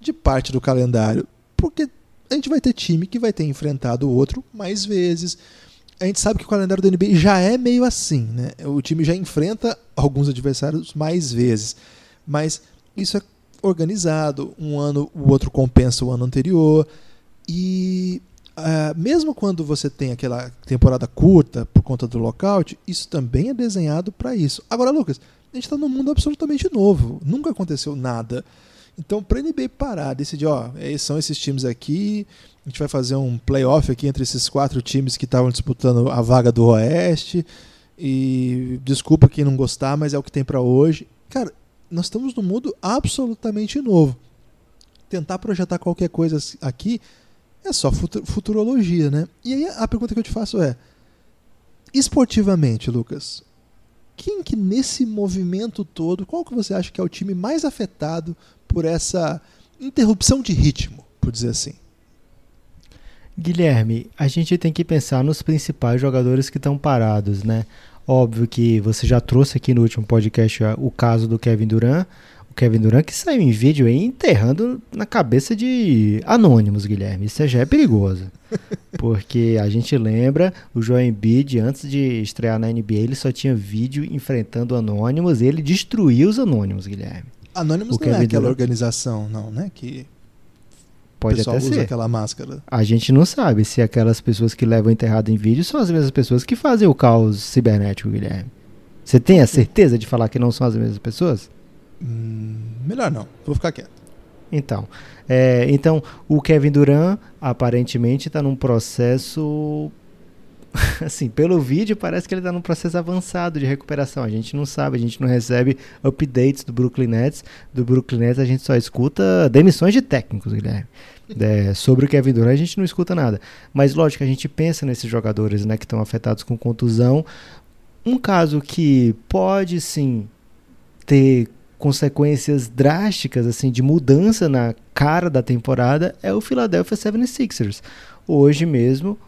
de parte do calendário. Porque a gente vai ter time que vai ter enfrentado o outro mais vezes. A gente sabe que o calendário da NBA já é meio assim, né? O time já enfrenta alguns adversários mais vezes. Mas isso é organizado, um ano o outro compensa o ano anterior. E uh, mesmo quando você tem aquela temporada curta por conta do lockout, isso também é desenhado para isso. Agora, Lucas, a gente está num mundo absolutamente novo. Nunca aconteceu nada. Então, para a NBA parar, decidir, ó, são esses times aqui, a gente vai fazer um playoff aqui entre esses quatro times que estavam disputando a vaga do Oeste. E desculpa quem não gostar, mas é o que tem para hoje. Cara, nós estamos num mundo absolutamente novo. Tentar projetar qualquer coisa aqui é só futurologia, né? E aí a pergunta que eu te faço é: esportivamente, Lucas, quem que nesse movimento todo, qual que você acha que é o time mais afetado por essa interrupção de ritmo, por dizer assim? Guilherme, a gente tem que pensar nos principais jogadores que estão parados, né? Óbvio que você já trouxe aqui no último podcast o caso do Kevin Durant. O Kevin Durant que saiu em vídeo aí enterrando na cabeça de anônimos, Guilherme. Isso já é perigoso. Porque a gente lembra o Joel Embiid, antes de estrear na NBA, ele só tinha vídeo enfrentando anônimos e ele destruiu os anônimos, Guilherme. Anônimos o não Kevin é aquela Durant... organização, não, né? Que Pode até usa ser. aquela máscara. A gente não sabe se aquelas pessoas que levam enterrado em vídeo são as mesmas pessoas que fazem o caos cibernético, Guilherme. Você tem a certeza de falar que não são as mesmas pessoas? Hum, melhor não. Vou ficar quieto. Então, é, então o Kevin Durant aparentemente está num processo assim, pelo vídeo parece que ele está num processo avançado de recuperação. A gente não sabe, a gente não recebe updates do Brooklyn Nets. Do Brooklyn Nets a gente só escuta demissões de técnicos, Guilherme. É, sobre o Kevin Durant a gente não escuta nada. Mas lógico, a gente pensa nesses jogadores né, que estão afetados com contusão. Um caso que pode sim ter consequências drásticas assim de mudança na cara da temporada é o Philadelphia 76ers. Hoje mesmo,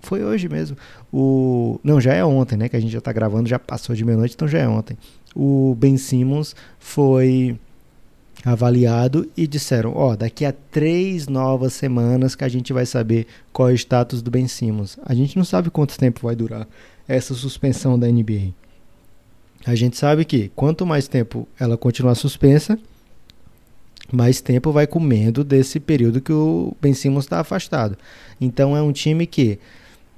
foi hoje mesmo, o não, já é ontem, né, que a gente já está gravando, já passou de meia-noite, então já é ontem. O Ben Simmons foi avaliado e disseram, ó, oh, daqui a três novas semanas que a gente vai saber qual é o status do Ben Simmons. A gente não sabe quanto tempo vai durar essa suspensão da NBA. A gente sabe que quanto mais tempo ela continuar suspensa, mais tempo vai comendo desse período que o Ben Simmons está afastado. Então é um time que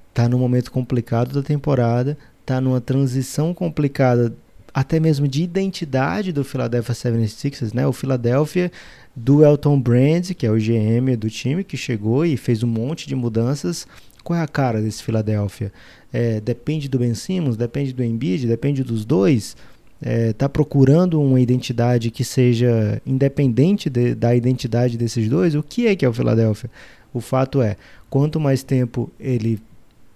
está num momento complicado da temporada, está numa transição complicada até mesmo de identidade do Philadelphia 76ers, né? O Philadelphia do Elton Brand, que é o GM do time, que chegou e fez um monte de mudanças. Qual é a cara desse Philadelphia? É, depende do Ben Simmons, depende do Embiid, depende dos dois está é, tá procurando uma identidade que seja independente de, da identidade desses dois, o que é que é o Philadelphia? O fato é, quanto mais tempo ele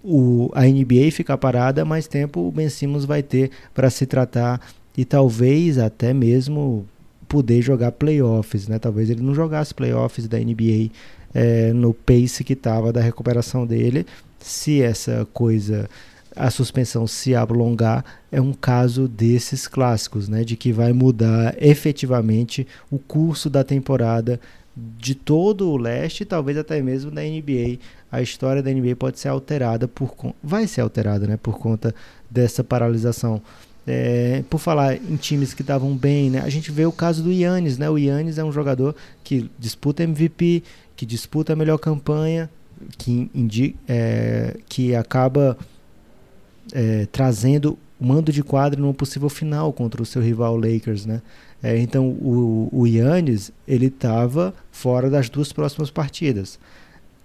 o, a NBA ficar parada, mais tempo o Ben Simmons vai ter para se tratar e talvez até mesmo poder jogar playoffs, né? Talvez ele não jogasse playoffs da NBA é, no pace que estava da recuperação dele, se essa coisa a suspensão se alongar é um caso desses clássicos, né, de que vai mudar efetivamente o curso da temporada de todo o leste, talvez até mesmo da NBA. A história da NBA pode ser alterada por vai ser alterada, né, por conta dessa paralisação. É, por falar em times que estavam bem, né, a gente vê o caso do Yannis, né? O Yannis é um jogador que disputa MVP, que disputa a melhor campanha, que, indica, é, que acaba é, trazendo o mando de quadra numa possível final contra o seu rival Lakers, né? É, então o, o Yannis ele estava fora das duas próximas partidas.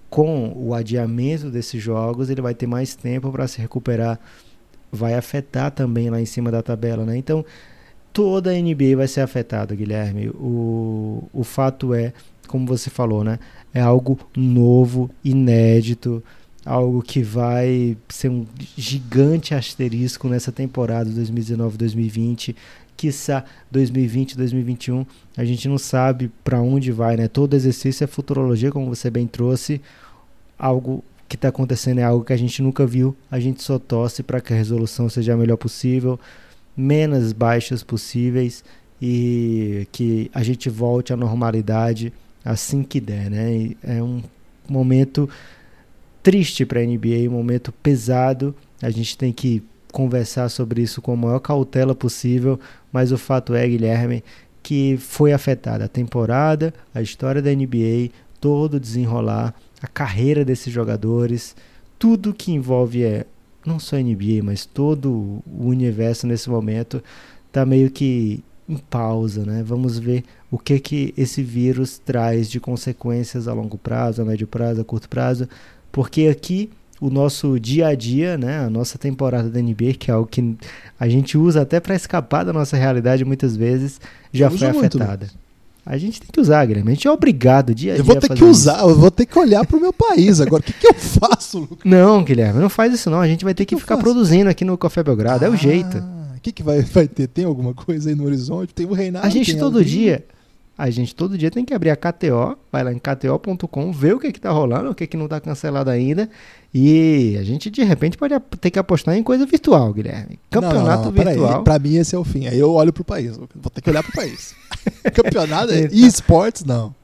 Com o adiamento desses jogos, ele vai ter mais tempo para se recuperar. Vai afetar também lá em cima da tabela, né? Então toda a NBA vai ser afetada, Guilherme. O, o fato é, como você falou, né? É algo novo, inédito algo que vai ser um gigante asterisco nessa temporada 2019-2020, quiçá 2020-2021. A gente não sabe para onde vai, né? Todo exercício é futurologia, como você bem trouxe, algo que está acontecendo é algo que a gente nunca viu. A gente só torce para que a resolução seja a melhor possível, menos baixas possíveis e que a gente volte à normalidade assim que der, né? É um momento triste para a NBA, um momento pesado. A gente tem que conversar sobre isso com a maior cautela possível, mas o fato é, Guilherme, que foi afetada a temporada, a história da NBA, todo o desenrolar, a carreira desses jogadores, tudo que envolve é não só a NBA, mas todo o universo nesse momento está meio que em pausa, né? Vamos ver o que que esse vírus traz de consequências a longo prazo, a médio prazo, a curto prazo, porque aqui o nosso dia a dia, né, a nossa temporada da NBA, que é algo que a gente usa até para escapar da nossa realidade muitas vezes, já foi afetada. Muito, a gente tem que usar, Guilherme. A gente é obrigado dia a dia. Eu vou ter que usar, isso. eu vou ter que olhar para o meu país agora. O que, que eu faço, Lucas? Não, Guilherme, não faz isso não. A gente vai ter que, que ficar produzindo aqui no Café Belgrado. Ah, é o jeito. O que, que vai, vai ter? Tem alguma coisa aí no horizonte? Tem o Reinaldo. A gente todo dia. A gente todo dia tem que abrir a KTO, vai lá em kto.com, ver o que, que tá rolando, o que, que não tá cancelado ainda. E a gente de repente pode ter que apostar em coisa virtual, Guilherme. Campeonato não, não, virtual. Para mim esse é o fim. Aí eu olho pro país. Vou ter que olhar pro país. Campeonato e esportes não.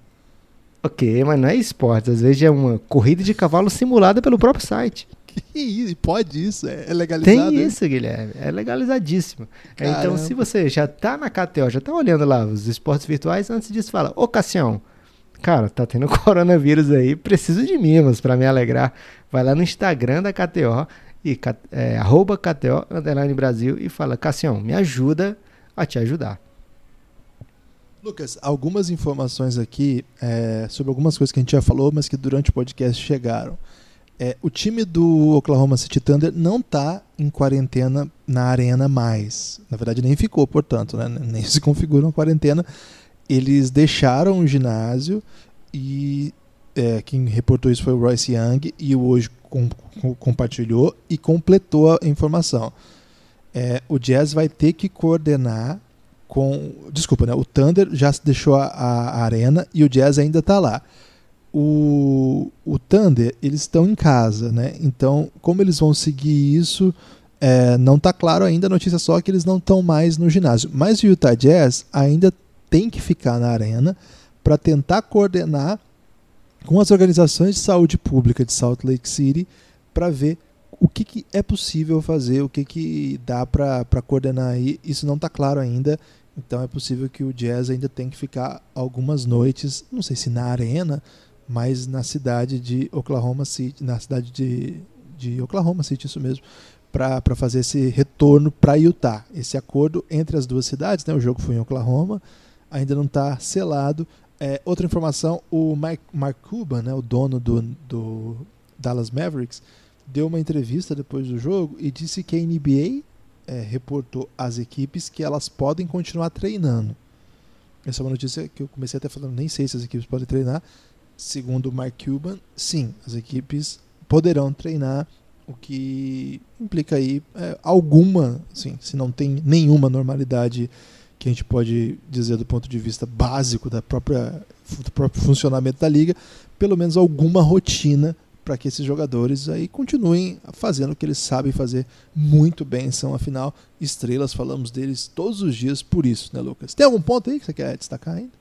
Ok, mas não é esportes. Às vezes é uma corrida de cavalo simulada pelo próprio site. Que pode isso? É legalizado? Tem isso, Guilherme. É legalizadíssimo. Caramba. Então, se você já tá na KTO, já tá olhando lá os esportes virtuais, antes disso fala, ô Cassião, cara, tá tendo coronavírus aí, preciso de mimos para me alegrar. Vai lá no Instagram da KTO e é, arroba KTO underline Brasil e fala, Cassião, me ajuda a te ajudar. Lucas, algumas informações aqui é, sobre algumas coisas que a gente já falou, mas que durante o podcast chegaram. É, o time do Oklahoma City Thunder não está em quarentena na arena mais. Na verdade, nem ficou, portanto, né? nem se configurou a quarentena. Eles deixaram o ginásio e é, quem reportou isso foi o Royce Young e hoje com, com, compartilhou e completou a informação. É, o Jazz vai ter que coordenar com. Desculpa, né? O Thunder já deixou a, a arena e o Jazz ainda está lá o, o Thunder, eles estão em casa, né? Então, como eles vão seguir isso, é, não está claro ainda. A notícia só que eles não estão mais no ginásio. Mas o Utah Jazz ainda tem que ficar na arena para tentar coordenar com as organizações de saúde pública de Salt Lake City para ver o que, que, é possível fazer, o que, que dá para coordenar aí. Isso não está claro ainda. Então é possível que o Jazz ainda tenha que ficar algumas noites, não sei se na arena, mas na cidade de Oklahoma City, na cidade de, de Oklahoma City, isso mesmo, para fazer esse retorno para Utah. Esse acordo entre as duas cidades, né, o jogo foi em Oklahoma, ainda não está selado. É, outra informação, o Mike, Mark Cuban, né, o dono do, do Dallas Mavericks, deu uma entrevista depois do jogo e disse que a NBA é, reportou às equipes que elas podem continuar treinando. Essa é uma notícia que eu comecei até falando, nem sei se as equipes podem treinar, segundo Mark Cuban, sim, as equipes poderão treinar, o que implica aí é, alguma, sim, se não tem nenhuma normalidade que a gente pode dizer do ponto de vista básico da própria, do próprio funcionamento da liga, pelo menos alguma rotina para que esses jogadores aí continuem fazendo o que eles sabem fazer muito bem. São, afinal, estrelas, falamos deles todos os dias por isso, né, Lucas? Tem algum ponto aí que você quer destacar ainda?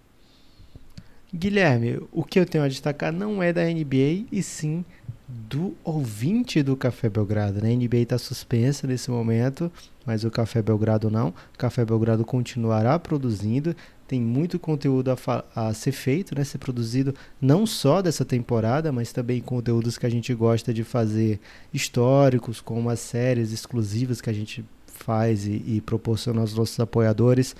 Guilherme, o que eu tenho a destacar não é da NBA e sim do ouvinte do Café Belgrado. Né? A NBA está suspensa nesse momento, mas o Café Belgrado não. O Café Belgrado continuará produzindo. Tem muito conteúdo a, a, ser feito, né? ser produzido não só dessa temporada, mas também conteúdos que a gente gosta de fazer históricos, como as séries exclusivas que a gente faz e, e proporciona aos nossos apoiadores.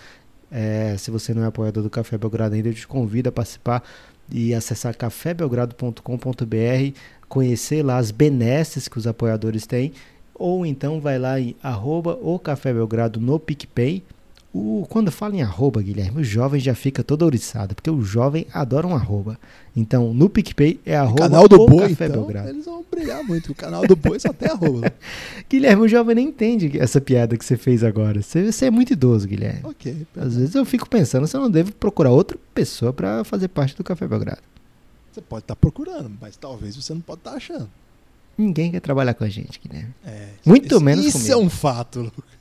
É, se você não é apoiador do Café Belgrado ainda, eu te convido a participar e acessar cafébelgrado.com.br, conhecer lá as benesses que os apoiadores têm, ou então vai lá em arroba o Café Belgrado no PicPay, o, quando fala em arroba, Guilherme, o jovem já fica todo ouriçado, porque o jovem adora um arroba. Então, no PicPay é arroba canal do Boi, Café então, Belgrado. Eles vão brilhar muito. O canal do Boi só tem arroba. Guilherme, o jovem nem entende essa piada que você fez agora. Você, você é muito idoso, Guilherme. Ok. Às vezes eu fico pensando se eu não devo procurar outra pessoa para fazer parte do Café Belgrado. Você pode estar tá procurando, mas talvez você não pode estar tá achando. Ninguém quer trabalhar com a gente, Guilherme. É, Muito isso, menos Isso comigo. é um fato, Lucas.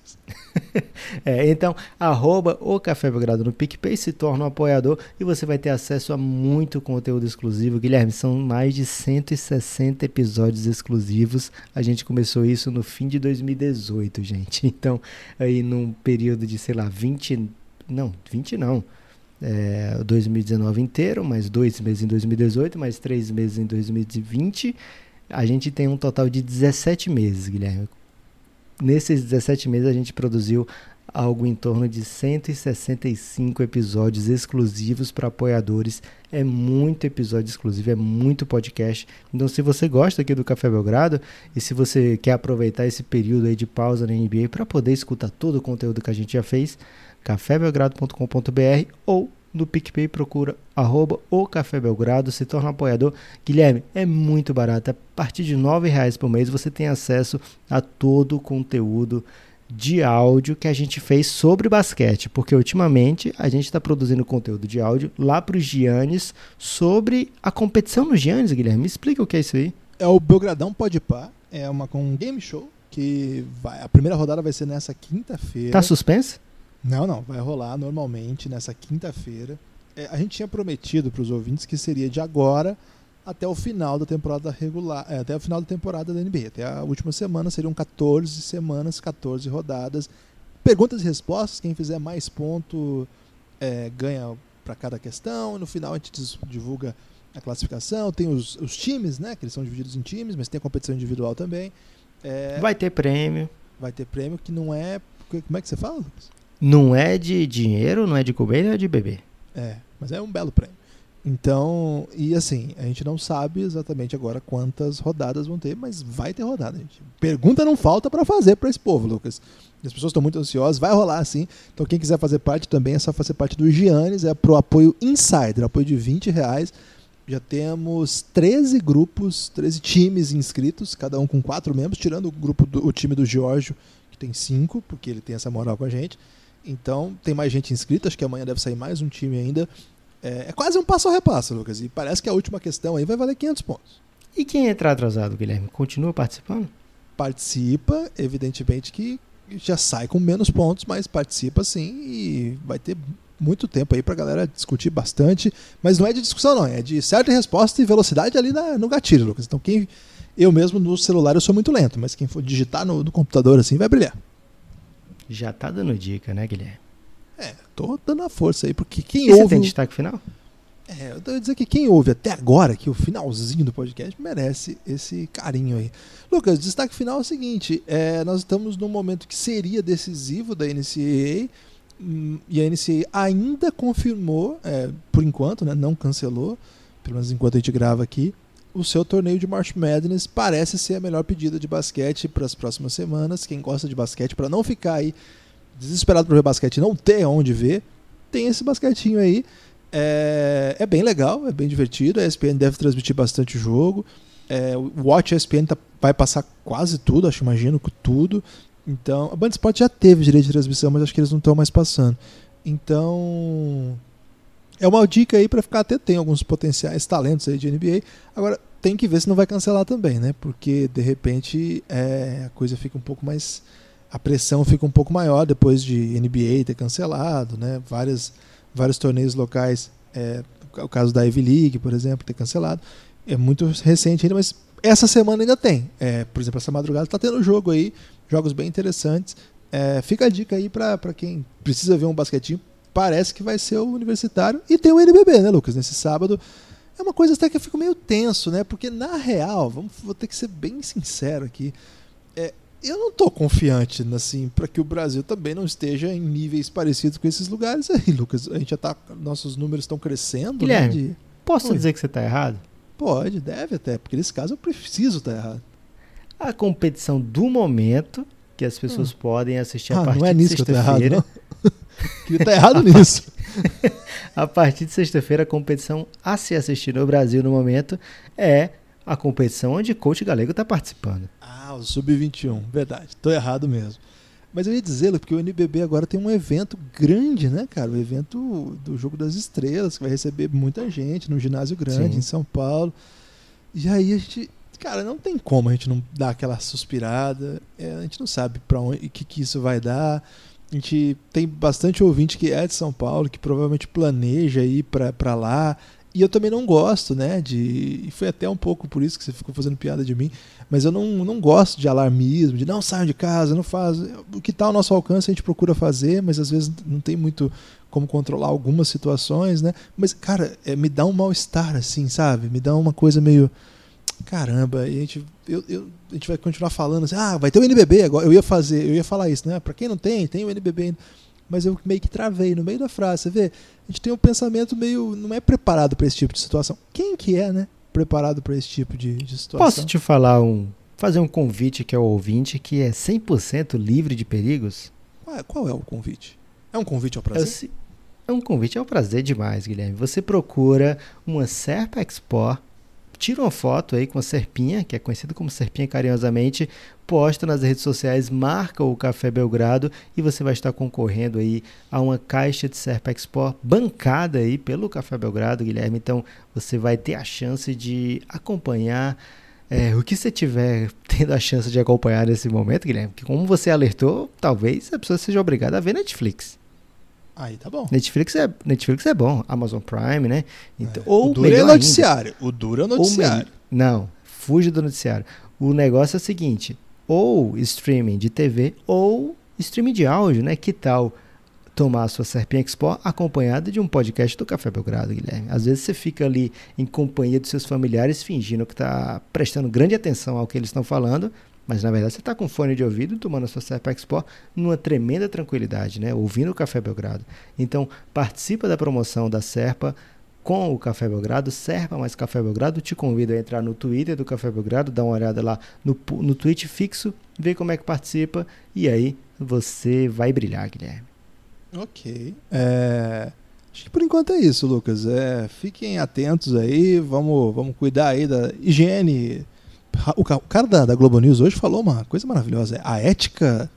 É, então, arroba o Café Belgrado no PicPay, se torna um apoiador e você vai ter acesso a muito conteúdo exclusivo. Guilherme, são mais de 160 episódios exclusivos. A gente começou isso no fim de 2018, gente. Então, aí num período de, sei lá, 20. Não, 20 não. É, 2019 inteiro, mais dois meses em 2018, mais três meses em 2020. A gente tem um total de 17 meses, Guilherme. Nesses 17 meses a gente produziu algo em torno de 165 episódios exclusivos para apoiadores. É muito episódio exclusivo, é muito podcast. Então, se você gosta aqui do Café Belgrado e se você quer aproveitar esse período aí de pausa na NBA para poder escutar todo o conteúdo que a gente já fez, cafébelgrado.com.br ou no PicPay procura arroba o Café Belgrado, se torna apoiador. Guilherme, é muito barato. A partir de R$ reais por mês você tem acesso a todo o conteúdo de áudio que a gente fez sobre basquete, porque ultimamente a gente está produzindo conteúdo de áudio lá para os Giannis sobre a competição nos Giannis, Guilherme. Me explica o que é isso aí. É o Belgradão Pode Par, é uma com um game show que vai, a primeira rodada vai ser nessa quinta-feira. Tá suspenso? Não, não, vai rolar normalmente nessa quinta-feira. É, a gente tinha prometido para os ouvintes que seria de agora até o final da temporada regular, é, até o final da temporada da NBA. Até a última semana seriam 14 semanas, 14 rodadas. Perguntas e respostas, quem fizer mais ponto é, ganha para cada questão. No final a gente divulga a classificação, tem os, os times, né? Que eles são divididos em times, mas tem a competição individual também. É, Vai ter prêmio. vai ter prêmio que não é. Como é que você fala, Lucas? Não é de dinheiro, não é de comer, é de beber. É, mas é um belo prêmio. Então, e assim, a gente não sabe exatamente agora quantas rodadas vão ter, mas vai ter rodada, gente. Pergunta não falta para fazer para esse povo, Lucas. As pessoas estão muito ansiosas, vai rolar sim. Então, quem quiser fazer parte também é só fazer parte do Giannis, é pro apoio Insider, apoio de 20 reais. Já temos 13 grupos, 13 times inscritos, cada um com quatro membros, tirando o grupo do, o time do Giorgio, que tem cinco, porque ele tem essa moral com a gente. Então, tem mais gente inscrita, acho que amanhã deve sair mais um time ainda. É, é quase um passo a repasso, Lucas. E parece que a última questão aí vai valer 500 pontos. E quem entrar atrasado, Guilherme, continua participando? Participa, evidentemente que já sai com menos pontos, mas participa sim e vai ter muito tempo aí pra galera discutir bastante. Mas não é de discussão, não, é de certa resposta e velocidade ali na- no gatilho, Lucas. Então, quem. Eu mesmo no celular eu sou muito lento, mas quem for digitar no, no computador assim vai brilhar. Já tá dando dica, né, Guilherme? É, tô dando a força aí, porque quem E você ouve. tem o- destaque final? É, eu devo dizer que quem ouve até agora, que o finalzinho do podcast, merece esse carinho aí. Lucas, destaque final é o seguinte: é, nós estamos num momento que seria decisivo da NCAA, hum, e a NCAA ainda confirmou, é, por enquanto, né, não cancelou, pelo menos enquanto a gente grava aqui, o seu torneio de March Madness parece ser a melhor pedida de basquete para as próximas semanas. Quem gosta de basquete, para não ficar aí desesperado para ver basquete e não ter onde ver, tem esse basquetinho aí. É, é bem legal, é bem divertido. A ESPN deve transmitir bastante jogo. É, o Watch ESPN tá- vai passar quase tudo, acho, imagino tudo. Então, a Band Sport já teve direito de transmissão, mas acho que eles não estão mais passando. Então, é uma dica aí para ficar atento. Tem alguns potenciais talentos aí de NBA. Agora, tem que ver se não vai cancelar também, né? Porque de repente é, a coisa fica um pouco mais. A pressão fica um pouco maior depois de NBA ter cancelado, né? Várias, vários torneios locais, é, o caso da Ivy League, por exemplo, ter cancelado. É muito recente ainda, mas essa semana ainda tem. É, por exemplo, essa madrugada está tendo jogo aí, jogos bem interessantes. É, fica a dica aí para quem precisa ver um basquetinho. Parece que vai ser o universitário. E tem o NBB, né, Lucas? Nesse sábado. É uma coisa até que eu fico meio tenso, né? Porque na real, vamos, vou ter que ser bem sincero aqui. É, eu não tô confiante, assim, para que o Brasil também não esteja em níveis parecidos com esses lugares aí, Lucas. A gente já tá. Nossos números estão crescendo, Guilherme. né? de- Posso Oi. dizer que você tá errado? Pode, deve até, porque nesse caso eu preciso estar errado. A competição do momento que as pessoas podem assistir a Ah, partir não é de nisso que eu tô errado, sexta-feira. Queria estar errado nisso. A partir de sexta-feira, a competição a se assistir no Brasil no momento é a competição onde Coach Galego está participando. Ah, o Sub-21, verdade. Tô errado mesmo. Mas eu ia dizer, Lu, porque o NBB agora tem um evento grande, né, cara? O evento do Jogo das Estrelas, que vai receber muita gente no ginásio grande Sim. em São Paulo. E aí a gente cara, não tem como a gente não dar aquela suspirada. É, a gente não sabe para onde que, que isso vai dar. A gente tem bastante ouvinte que é de São Paulo, que provavelmente planeja ir para lá. E eu também não gosto, né? De. E foi até um pouco por isso que você ficou fazendo piada de mim. Mas eu não, não gosto de alarmismo, de não saiam de casa, não faz. O que está ao nosso alcance a gente procura fazer, mas às vezes não tem muito como controlar algumas situações, né? Mas, cara, é, me dá um mal-estar, assim, sabe? Me dá uma coisa meio. Caramba, a gente, eu, eu, a gente vai continuar falando assim, ah, vai ter o NBB agora. Eu ia fazer, eu ia falar isso, né? Para quem não tem, tem o NBB ainda mas eu meio que travei no meio da frase. Você vê, a gente tem um pensamento meio. não é preparado para esse tipo de situação. Quem que é, né? Preparado para esse tipo de, de, situação. Posso te falar um. fazer um convite que é o ouvinte que é 100% livre de perigos? Qual é, qual é, o convite? É um convite ao prazer? É um convite ao prazer demais, Guilherme. Você procura uma Serpa Expo tira uma foto aí com a Serpinha, que é conhecida como Serpinha carinhosamente, posta nas redes sociais, marca o Café Belgrado e você vai estar concorrendo aí a uma caixa de Serpa Expo bancada aí pelo Café Belgrado, Guilherme. Então você vai ter a chance de acompanhar é, o que você tiver tendo a chance de acompanhar nesse momento, Guilherme, que como você alertou, talvez a pessoa seja obrigada a ver Netflix. Aí tá bom. Netflix é, Netflix é bom, Amazon Prime, né? Então, é. Ou o duro é noticiário. Ainda, o duro é noticiário. não, fuja do noticiário. O negócio é o seguinte: ou streaming de TV ou streaming de áudio, né? Que tal tomar a sua Serpinha Expo acompanhada de um podcast do Café Belgrado, Guilherme? Às vezes você fica ali em companhia dos seus familiares fingindo que está prestando grande atenção ao que eles estão falando, mas na verdade você está com fone de ouvido tomando a sua Serpa Expo numa tremenda tranquilidade, né? ouvindo o Café Belgrado. Então participa da promoção da Serpa com o Café Belgrado, Serpa mais Café Belgrado. Te convido a entrar no Twitter do Café Belgrado, dar uma olhada lá no, no tweet fixo, ver como é que participa e aí você vai brilhar, Guilherme. Ok. É... Acho que por enquanto é isso, Lucas. É, fiquem atentos aí, vamos, vamos cuidar aí da higiene o cara da, da, Globo News hoje falou uma coisa maravilhosa. É a ética.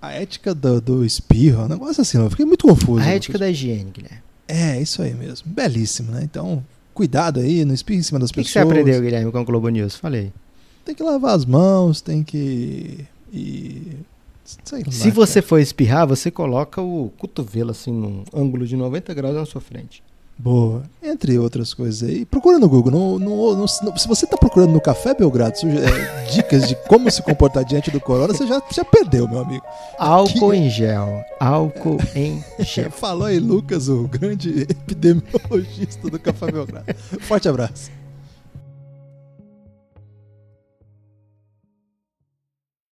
A ética do, do espirro, um negócio assim, eu fiquei muito confuso. A ética da higiene, Guilherme. É, isso aí mesmo. Belíssimo, né? Então, cuidado aí, não espirre em cima das que pessoas. O que você aprendeu, Guilherme, com a Globo News? Falei. Tem que lavar as mãos, tem que. E... Se você for espirrar, você coloca o cotovelo assim num ângulo de 90 graus na sua frente. Boa. Entre outras coisas aí. Procura no Google. No, no, no, se você está procurando no Café Belgrado é, dicas de como se comportar diante do corona, você já, já perdeu, meu amigo. Álcool Aqui... em gel. Álcool em gel. Falou aí, Lucas, o grande epidemiologista do Café Belgrado. Forte abraço.